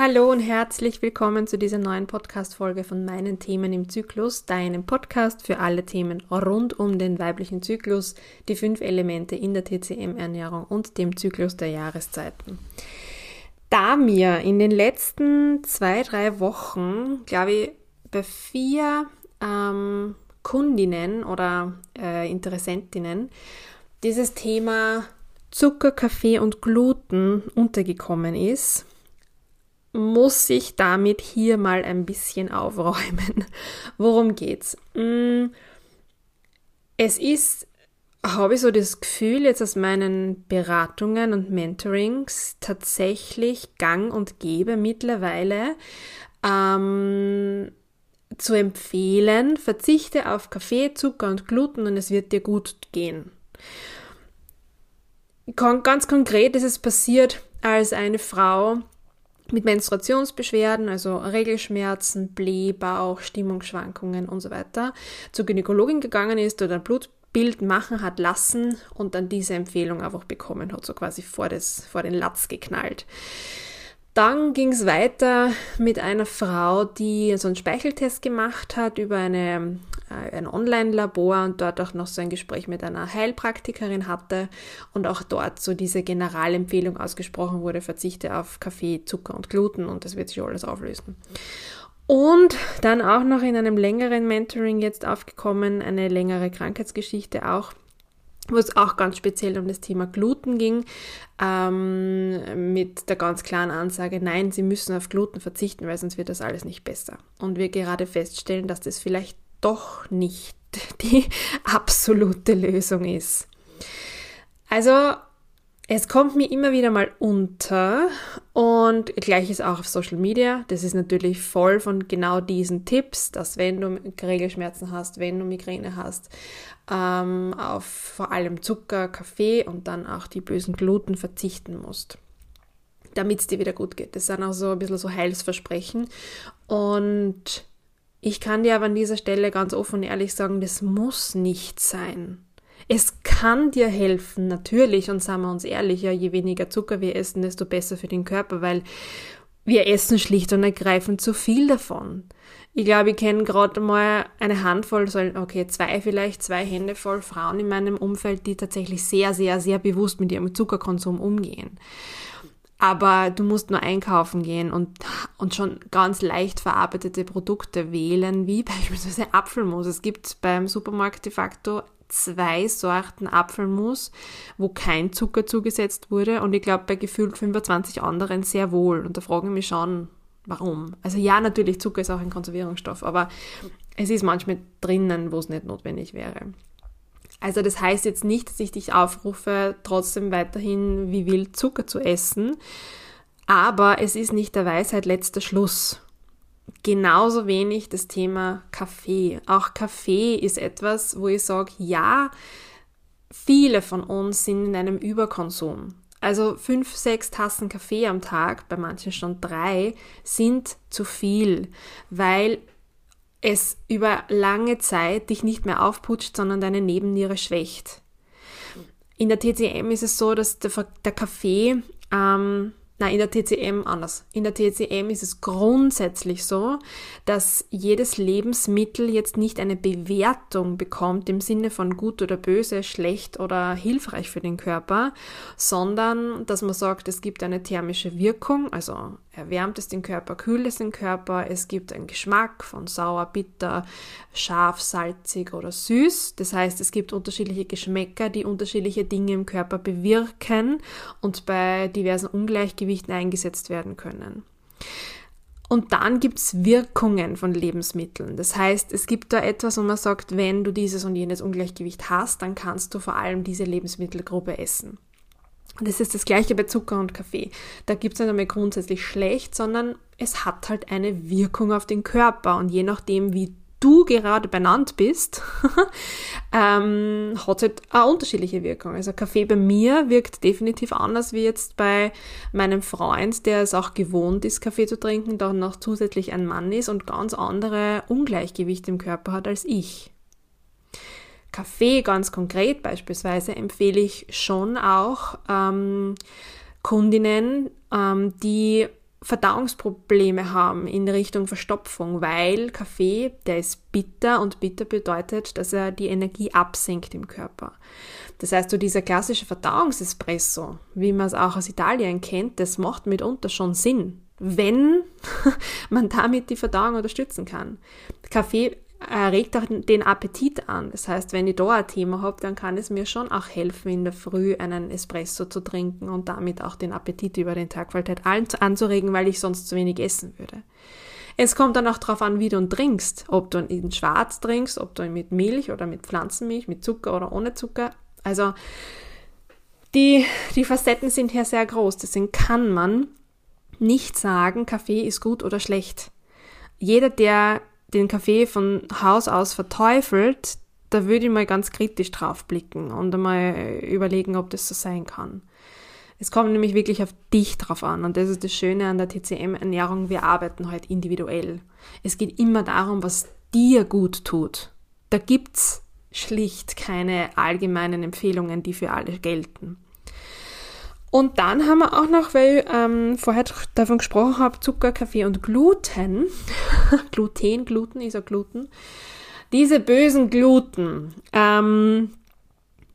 Hallo und herzlich willkommen zu dieser neuen Podcast-Folge von meinen Themen im Zyklus, deinem Podcast für alle Themen rund um den weiblichen Zyklus, die fünf Elemente in der TCM-Ernährung und dem Zyklus der Jahreszeiten. Da mir in den letzten zwei, drei Wochen, glaube ich, bei vier ähm, Kundinnen oder äh, Interessentinnen dieses Thema Zucker, Kaffee und Gluten untergekommen ist, muss ich damit hier mal ein bisschen aufräumen. Worum geht's? Mm, es ist, habe ich so das Gefühl, jetzt aus meinen Beratungen und Mentorings tatsächlich gang und gäbe mittlerweile ähm, zu empfehlen, verzichte auf Kaffee, Zucker und Gluten und es wird dir gut gehen. Ganz konkret ist es passiert, als eine Frau mit Menstruationsbeschwerden, also Regelschmerzen, Blähbauch, Stimmungsschwankungen und so weiter, zur Gynäkologin gegangen ist oder ein Blutbild machen hat lassen und dann diese Empfehlung einfach bekommen hat, so quasi vor, das, vor den Latz geknallt. Dann ging es weiter mit einer Frau, die so einen Speicheltest gemacht hat über eine, ein Online-Labor und dort auch noch so ein Gespräch mit einer Heilpraktikerin hatte und auch dort so diese Generalempfehlung ausgesprochen wurde, verzichte auf Kaffee, Zucker und Gluten und das wird sich alles auflösen. Und dann auch noch in einem längeren Mentoring jetzt aufgekommen, eine längere Krankheitsgeschichte auch wo es auch ganz speziell um das Thema Gluten ging, ähm, mit der ganz klaren Ansage, nein, Sie müssen auf Gluten verzichten, weil sonst wird das alles nicht besser. Und wir gerade feststellen, dass das vielleicht doch nicht die absolute Lösung ist. Also es kommt mir immer wieder mal unter und gleiches auch auf Social Media. Das ist natürlich voll von genau diesen Tipps, dass wenn du Regelschmerzen hast, wenn du Migräne hast, ähm, auf vor allem Zucker, Kaffee und dann auch die bösen Gluten verzichten musst, damit es dir wieder gut geht. Das sind auch so ein bisschen so Heilsversprechen und ich kann dir aber an dieser Stelle ganz offen und ehrlich sagen, das muss nicht sein. Es kann dir helfen, natürlich, und sagen wir uns ehrlich, ja, je weniger Zucker wir essen, desto besser für den Körper, weil wir essen schlicht und ergreifend zu viel davon. Ich glaube, ich kenne gerade mal eine Handvoll, okay, zwei vielleicht, zwei Hände voll Frauen in meinem Umfeld, die tatsächlich sehr, sehr, sehr bewusst mit ihrem Zuckerkonsum umgehen. Aber du musst nur einkaufen gehen und, und schon ganz leicht verarbeitete Produkte wählen, wie beispielsweise Apfelmus. Es gibt beim Supermarkt de facto zwei Sorten Apfelmus, wo kein Zucker zugesetzt wurde und ich glaube bei gefühlt 25 anderen sehr wohl. Und da fragen ich mich schon, warum? Also ja, natürlich, Zucker ist auch ein Konservierungsstoff, aber es ist manchmal drinnen, wo es nicht notwendig wäre. Also das heißt jetzt nicht, dass ich dich aufrufe, trotzdem weiterhin wie wild Zucker zu essen, aber es ist nicht der Weisheit letzter Schluss genauso wenig das Thema Kaffee. Auch Kaffee ist etwas, wo ich sage, ja, viele von uns sind in einem Überkonsum. Also fünf, sechs Tassen Kaffee am Tag, bei manchen schon drei, sind zu viel, weil es über lange Zeit dich nicht mehr aufputscht, sondern deine Nebenniere schwächt. In der TCM ist es so, dass der, der Kaffee ähm, Nein, in der TCM anders. In der TCM ist es grundsätzlich so, dass jedes Lebensmittel jetzt nicht eine Bewertung bekommt im Sinne von gut oder böse, schlecht oder hilfreich für den Körper, sondern dass man sagt, es gibt eine thermische Wirkung, also erwärmt es den Körper, kühlt es den Körper, es gibt einen Geschmack von sauer, bitter, scharf, salzig oder süß. Das heißt, es gibt unterschiedliche Geschmäcker, die unterschiedliche Dinge im Körper bewirken und bei diversen Ungleichgewichten Gleichgewichten eingesetzt werden können. Und dann gibt es Wirkungen von Lebensmitteln. Das heißt, es gibt da etwas, wo man sagt, wenn du dieses und jenes Ungleichgewicht hast, dann kannst du vor allem diese Lebensmittelgruppe essen. Das ist das gleiche bei Zucker und Kaffee. Da gibt es nicht einmal grundsätzlich schlecht, sondern es hat halt eine Wirkung auf den Körper. Und je nachdem, wie du gerade benannt bist, ähm, hat halt eine unterschiedliche Wirkung. Also Kaffee bei mir wirkt definitiv anders wie jetzt bei meinem Freund, der es auch gewohnt ist, Kaffee zu trinken, dann noch zusätzlich ein Mann ist und ganz andere Ungleichgewichte im Körper hat als ich. Kaffee ganz konkret beispielsweise empfehle ich schon auch ähm, Kundinnen, ähm, die Verdauungsprobleme haben in Richtung Verstopfung, weil Kaffee, der ist bitter und bitter bedeutet, dass er die Energie absenkt im Körper. Das heißt, so dieser klassische Verdauungsespresso, wie man es auch aus Italien kennt, das macht mitunter schon Sinn, wenn man damit die Verdauung unterstützen kann. Kaffee regt auch den Appetit an. Das heißt, wenn ich da ein Thema habe, dann kann es mir schon auch helfen, in der Früh einen Espresso zu trinken und damit auch den Appetit über den Tag halt anzuregen, weil ich sonst zu wenig essen würde. Es kommt dann auch darauf an, wie du ihn trinkst. Ob du ihn schwarz trinkst, ob du ihn mit Milch oder mit Pflanzenmilch, mit Zucker oder ohne Zucker. Also die, die Facetten sind hier sehr groß. Deswegen kann man nicht sagen, Kaffee ist gut oder schlecht. Jeder, der den Kaffee von Haus aus verteufelt, da würde ich mal ganz kritisch drauf blicken und einmal überlegen, ob das so sein kann. Es kommt nämlich wirklich auf dich drauf an und das ist das Schöne an der TCM-Ernährung. Wir arbeiten halt individuell. Es geht immer darum, was dir gut tut. Da gibt's schlicht keine allgemeinen Empfehlungen, die für alle gelten. Und dann haben wir auch noch, weil ich ähm, vorher davon gesprochen habe, Zucker, Kaffee und Gluten. Gluten, Gluten ist ja Gluten. Diese bösen Gluten, ähm,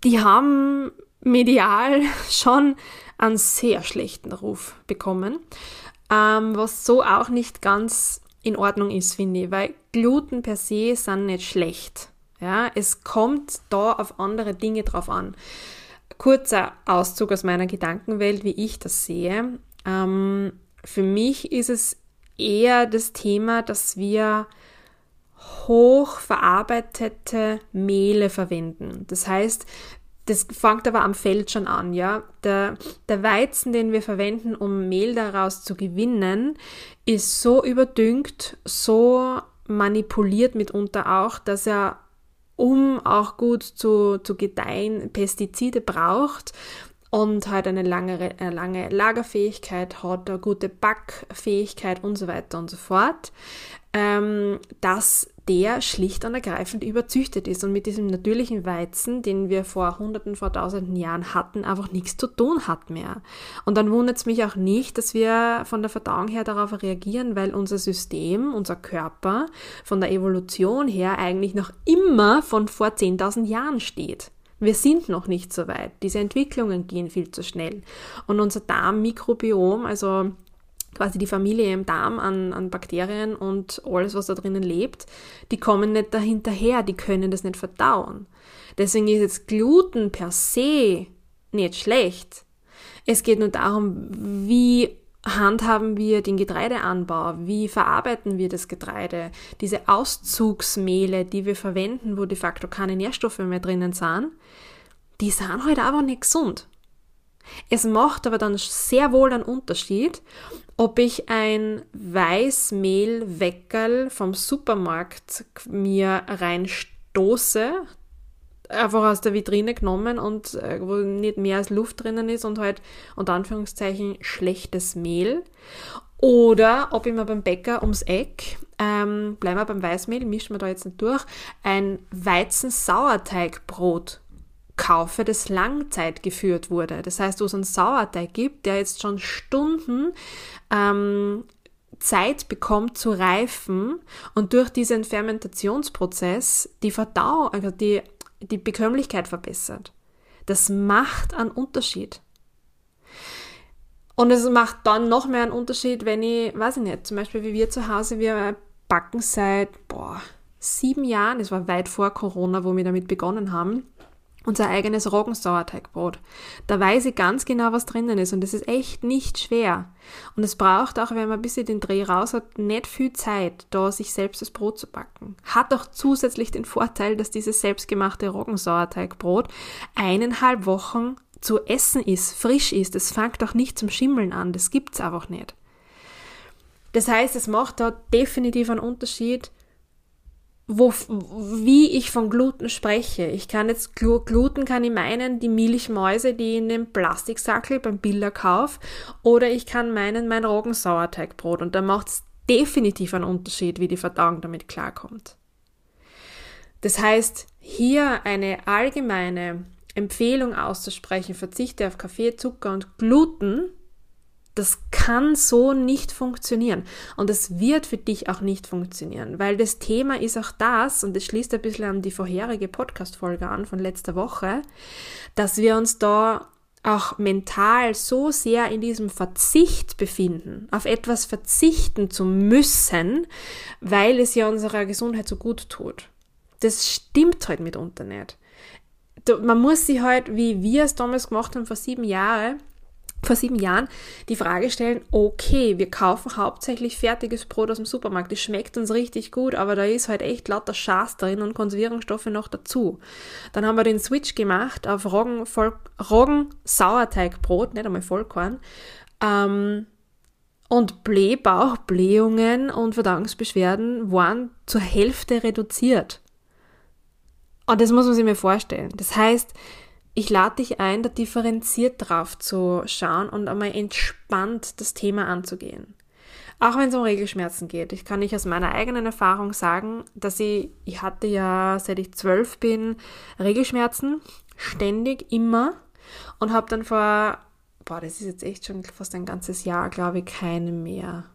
die haben medial schon einen sehr schlechten Ruf bekommen, ähm, was so auch nicht ganz in Ordnung ist, finde ich, weil Gluten per se sind nicht schlecht. Ja, es kommt da auf andere Dinge drauf an kurzer Auszug aus meiner Gedankenwelt, wie ich das sehe. Ähm, für mich ist es eher das Thema, dass wir hochverarbeitete Mehle verwenden. Das heißt, das fängt aber am Feld schon an, ja. Der, der Weizen, den wir verwenden, um Mehl daraus zu gewinnen, ist so überdüngt, so manipuliert mitunter auch, dass er um auch gut zu, zu gedeihen, Pestizide braucht und halt eine lange, eine lange Lagerfähigkeit hat, eine gute Backfähigkeit und so weiter und so fort, ähm, dass der schlicht und ergreifend überzüchtet ist und mit diesem natürlichen Weizen, den wir vor hunderten, vor tausenden Jahren hatten, einfach nichts zu tun hat mehr. Und dann wundert es mich auch nicht, dass wir von der Verdauung her darauf reagieren, weil unser System, unser Körper von der Evolution her eigentlich noch immer von vor 10.000 Jahren steht. Wir sind noch nicht so weit. Diese Entwicklungen gehen viel zu schnell. Und unser Darmmikrobiom, also quasi die Familie im Darm an, an Bakterien und alles, was da drinnen lebt, die kommen nicht dahinterher, die können das nicht verdauen. Deswegen ist jetzt Gluten per se nicht schlecht. Es geht nur darum, wie handhaben wir den Getreideanbau, wie verarbeiten wir das Getreide, diese Auszugsmehle, die wir verwenden, wo de facto keine Nährstoffe mehr drinnen sind, die sind halt aber nicht gesund. Es macht aber dann sehr wohl einen Unterschied, ob ich ein Weißmehlweckerl vom Supermarkt mir reinstoße, einfach aus der Vitrine genommen und äh, wo nicht mehr als Luft drinnen ist und halt unter Anführungszeichen schlechtes Mehl. Oder ob ich mir beim Bäcker ums Eck, ähm, bleiben wir beim Weißmehl, mischen wir da jetzt nicht durch, ein Weizen-Sauerteigbrot kaufe, das Langzeit geführt wurde. Das heißt, wo es einen Sauerteig gibt, der jetzt schon Stunden ähm, Zeit bekommt zu reifen und durch diesen Fermentationsprozess die Verdauung, also die, die Bekömmlichkeit verbessert. Das macht einen Unterschied. Und es macht dann noch mehr einen Unterschied, wenn ich, weiß ich nicht, zum Beispiel wie wir zu Hause, wir backen seit, boah, sieben Jahren, es war weit vor Corona, wo wir damit begonnen haben, unser eigenes Roggensauerteigbrot. Da weiß ich ganz genau, was drinnen ist und es ist echt nicht schwer. Und es braucht auch, wenn man ein bisschen den Dreh raus hat, nicht viel Zeit, da sich selbst das Brot zu backen. Hat auch zusätzlich den Vorteil, dass dieses selbstgemachte Roggensauerteigbrot eineinhalb Wochen zu essen ist, frisch ist. Es fängt auch nicht zum Schimmeln an. Das gibt's einfach nicht. Das heißt, es macht da definitiv einen Unterschied, wo, wie ich von Gluten spreche. Ich kann jetzt Gluten kann ich meinen die Milchmäuse, die in dem Plastiksackel beim Biller kauf, oder ich kann meinen mein Roggensauerteigbrot und da macht es definitiv einen Unterschied, wie die Verdauung damit klarkommt. Das heißt, hier eine allgemeine Empfehlung auszusprechen, verzichte auf Kaffee, Zucker und Gluten, Das kann so nicht funktionieren. Und es wird für dich auch nicht funktionieren, weil das Thema ist auch das, und das schließt ein bisschen an die vorherige Podcast-Folge an von letzter Woche, dass wir uns da auch mental so sehr in diesem Verzicht befinden, auf etwas verzichten zu müssen, weil es ja unserer Gesundheit so gut tut. Das stimmt halt mitunter nicht. Man muss sich halt, wie wir es damals gemacht haben vor sieben Jahren, vor sieben Jahren die Frage stellen, okay, wir kaufen hauptsächlich fertiges Brot aus dem Supermarkt, das schmeckt uns richtig gut, aber da ist halt echt lauter Schaß drin und Konservierungsstoffe noch dazu. Dann haben wir den Switch gemacht auf Roggen, Roggen Sauerteigbrot, nicht einmal Vollkorn, ähm, und Blähbauch, Blähungen und Verdauungsbeschwerden waren zur Hälfte reduziert. Und das muss man sich mal vorstellen. Das heißt, ich lade dich ein, da differenziert drauf zu schauen und einmal entspannt das Thema anzugehen. Auch wenn es um Regelschmerzen geht. Ich kann nicht aus meiner eigenen Erfahrung sagen, dass ich, ich hatte ja seit ich zwölf bin Regelschmerzen, ständig, immer und habe dann vor, boah, das ist jetzt echt schon fast ein ganzes Jahr, glaube ich, keine mehr.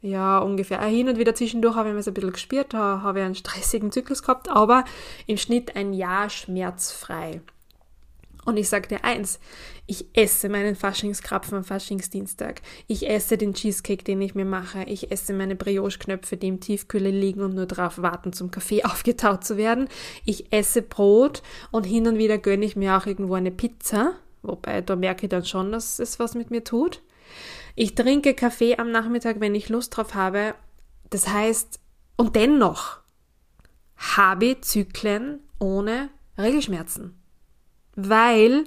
Ja, ungefähr. Hin und wieder zwischendurch habe ich mir so ein bisschen gespürt, habe ich einen stressigen Zyklus gehabt, aber im Schnitt ein Jahr schmerzfrei. Und ich sage dir eins, ich esse meinen Faschingskrapfen am Faschingsdienstag. Ich esse den Cheesecake, den ich mir mache. Ich esse meine Brioche-Knöpfe, die im Tiefkühle liegen und nur darauf warten, zum Kaffee aufgetaut zu werden. Ich esse Brot und hin und wieder gönne ich mir auch irgendwo eine Pizza. Wobei, da merke ich dann schon, dass es was mit mir tut. Ich trinke Kaffee am Nachmittag, wenn ich Lust drauf habe. Das heißt, und dennoch habe ich Zyklen ohne Regelschmerzen weil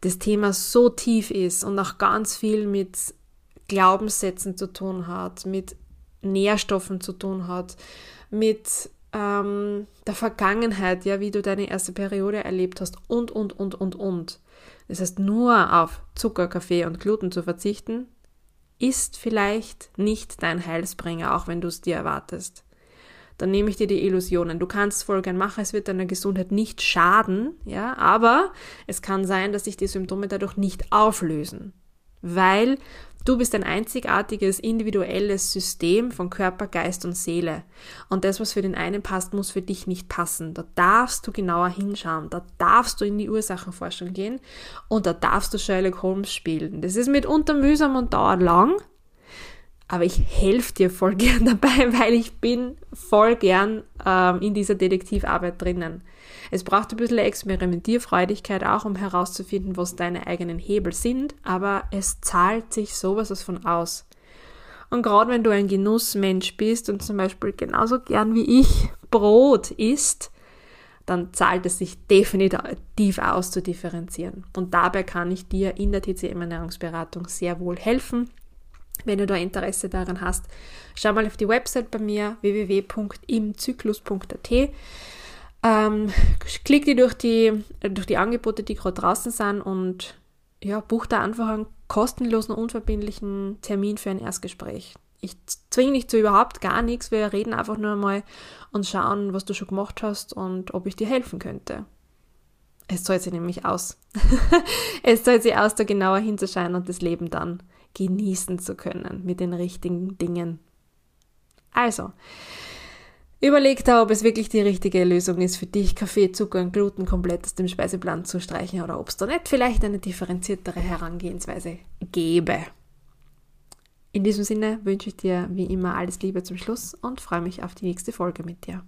das Thema so tief ist und auch ganz viel mit Glaubenssätzen zu tun hat, mit Nährstoffen zu tun hat, mit ähm, der Vergangenheit, ja, wie du deine erste Periode erlebt hast und, und, und, und, und. Das heißt, nur auf Zucker, Kaffee und Gluten zu verzichten, ist vielleicht nicht dein Heilsbringer, auch wenn du es dir erwartest dann nehme ich dir die Illusionen. Du kannst voll gern machen, es wird deiner Gesundheit nicht schaden, ja, aber es kann sein, dass sich die Symptome dadurch nicht auflösen, weil du bist ein einzigartiges, individuelles System von Körper, Geist und Seele. Und das, was für den einen passt, muss für dich nicht passen. Da darfst du genauer hinschauen, da darfst du in die Ursachenforschung gehen und da darfst du Sherlock Holmes spielen. Das ist mitunter mühsam und dauert lang, aber ich helfe dir voll gern dabei, weil ich bin voll gern ähm, in dieser Detektivarbeit drinnen. Es braucht ein bisschen Experimentierfreudigkeit auch, um herauszufinden, was deine eigenen Hebel sind, aber es zahlt sich sowas von aus. Und gerade wenn du ein Genussmensch bist und zum Beispiel genauso gern wie ich Brot isst, dann zahlt es sich definitiv aus zu differenzieren. Und dabei kann ich dir in der TCM Ernährungsberatung sehr wohl helfen. Wenn du da Interesse daran hast, schau mal auf die Website bei mir www.imzyklus.at. Ähm, klick dir durch die, durch die Angebote, die gerade draußen sind und ja, buch da einfach einen kostenlosen, unverbindlichen Termin für ein Erstgespräch. Ich zwinge dich zu überhaupt gar nichts. Wir reden einfach nur mal und schauen, was du schon gemacht hast und ob ich dir helfen könnte. Es zahlt sich nämlich aus. es zahlt sich aus, da genauer hinzuschauen und das Leben dann genießen zu können mit den richtigen Dingen. Also, überleg da, ob es wirklich die richtige Lösung ist für dich, Kaffee, Zucker und Gluten komplett aus dem Speiseplan zu streichen oder ob es da nicht vielleicht eine differenziertere Herangehensweise gäbe. In diesem Sinne wünsche ich dir wie immer alles Liebe zum Schluss und freue mich auf die nächste Folge mit dir.